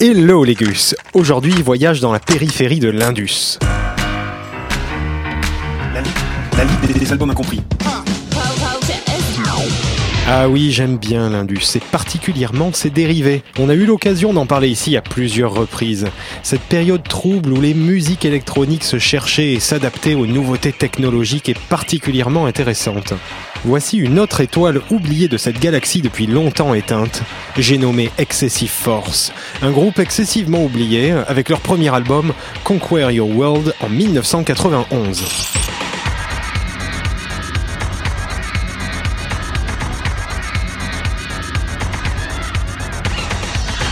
Hello les gus Aujourd'hui, voyage dans la périphérie de l'Indus. La, li- la liste des, des albums incompris. Ah oui, j'aime bien l'Indus, et particulièrement ses dérivés. On a eu l'occasion d'en parler ici à plusieurs reprises. Cette période trouble où les musiques électroniques se cherchaient et s'adaptaient aux nouveautés technologiques est particulièrement intéressante. Voici une autre étoile oubliée de cette galaxie depuis longtemps éteinte. J'ai nommé Excessive Force, un groupe excessivement oublié avec leur premier album Conquer Your World en 1991.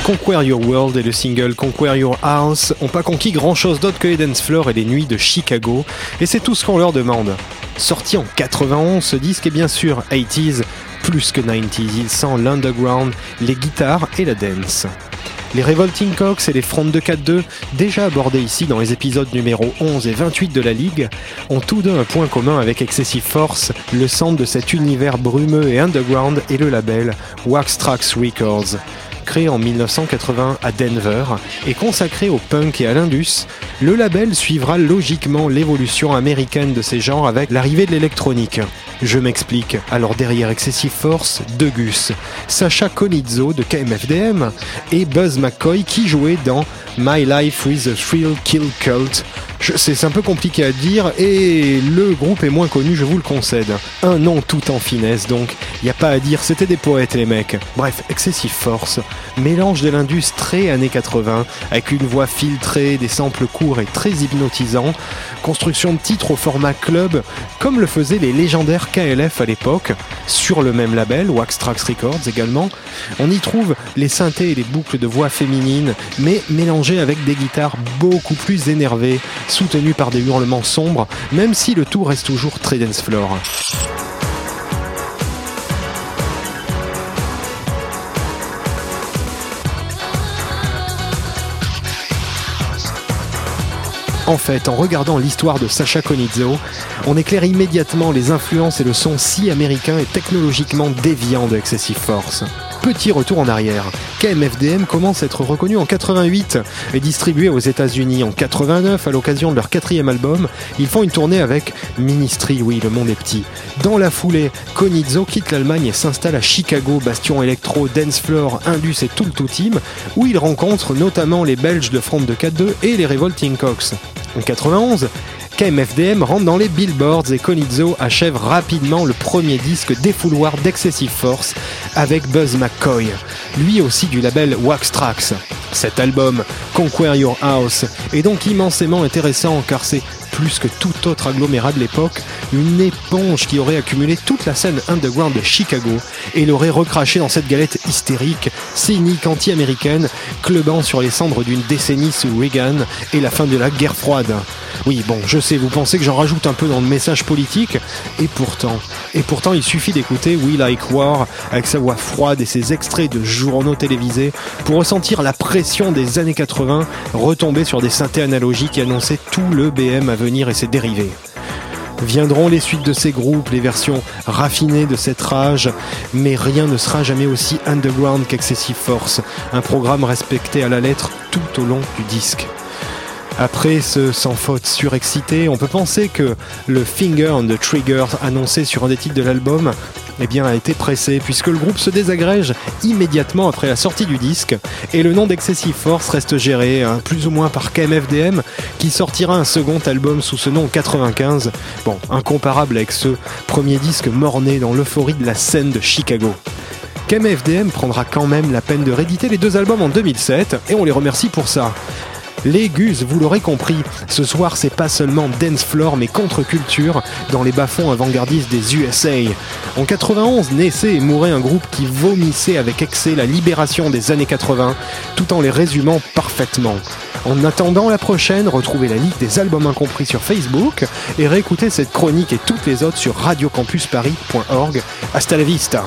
Conquer Your World et le single Conquer Your House ont pas conquis grand chose d'autre que les dance floors et les nuits de Chicago, et c'est tout ce qu'on leur demande. Sorti en 91, ce disque est bien sûr 80s, plus que 90s, il sent l'underground, les guitares et la dance. Les Revolting Cocks et les Front 242, déjà abordés ici dans les épisodes numéro 11 et 28 de la Ligue, ont tous deux un point commun avec Excessive Force, le centre de cet univers brumeux et underground est le label Wax Trax Records. Créé en 1980 à Denver et consacré au punk et à l'indus, le label suivra logiquement l'évolution américaine de ces genres avec l'arrivée de l'électronique. Je m'explique. Alors derrière Excessive Force, deux Gus, Sacha Conizzo de KMFDM et Buzz McCoy qui jouait dans My Life with a Thrill Kill Cult. C'est un peu compliqué à dire et le groupe est moins connu, je vous le concède. Un nom tout en finesse donc, y a pas à dire, c'était des poètes les mecs. Bref, Excessive Force, mélange de l'indus très années 80 avec une voix filtrée, des samples courts et très hypnotisants, construction de titres au format club comme le faisaient les légendaires KLF à l'époque, sur le même label, Wax Trax Records également. On y trouve les synthés et les boucles de voix féminines, mais mélangées avec des guitares beaucoup plus énervées, soutenues par des hurlements sombres, même si le tout reste toujours très dance floor. En fait, en regardant l'histoire de Sacha Conizzo, on éclaire immédiatement les influences et le son si américain et technologiquement déviant de Excessive Force. Petit retour en arrière. KMFDM commence à être reconnu en 88 et distribué aux États-Unis en 89 à l'occasion de leur quatrième album. Ils font une tournée avec Ministry, oui, le monde est petit. Dans la foulée, Conizzo quitte l'Allemagne et s'installe à Chicago, bastion électro, dance floor, indus et tout le team, où il rencontre notamment les Belges de Front de 4-2 et les Revolting Cocks. En 91, KMFDM rentre dans les billboards et Conizzo achève rapidement le premier disque défouloir d'Excessive Force avec Buzz McCoy, lui aussi du label Wax Trax. Cet album, Conquer Your House, est donc immensément intéressant car c'est plus que tout autre agglomérat de l'époque, une éponge qui aurait accumulé toute la scène underground de Chicago et l'aurait recraché dans cette galette hystérique, cynique, anti-américaine, clubant sur les cendres d'une décennie sous Reagan et la fin de la guerre froide. Oui, bon, je sais, vous pensez que j'en rajoute un peu dans le message politique, et pourtant, et pourtant il suffit d'écouter We Like War avec sa voix froide et ses extraits de journaux télévisés pour ressentir la pression des années 80 retomber sur des synthés analogiques qui annonçaient tout le BM à venir et ses dérivés. Viendront les suites de ces groupes, les versions raffinées de cette rage, mais rien ne sera jamais aussi underground qu'Excessive Force, un programme respecté à la lettre tout au long du disque. Après ce sans faute surexcité, on peut penser que le Finger on the Trigger annoncé sur un des titres de l'album eh bien, a été pressé puisque le groupe se désagrège immédiatement après la sortie du disque et le nom d'Excessive Force reste géré hein, plus ou moins par KMFDM qui sortira un second album sous ce nom en 95, bon, incomparable avec ce premier disque mort-né dans l'euphorie de la scène de Chicago. KMFDM prendra quand même la peine de rééditer les deux albums en 2007 et on les remercie pour ça. Les Gus, vous l'aurez compris, ce soir c'est pas seulement dance floor mais contre-culture dans les bas-fonds avant-gardistes des USA. En 91 naissait et mourait un groupe qui vomissait avec excès la libération des années 80 tout en les résumant parfaitement. En attendant la prochaine, retrouvez la liste des albums incompris sur Facebook et réécoutez cette chronique et toutes les autres sur radiocampusparis.org. Hasta la vista.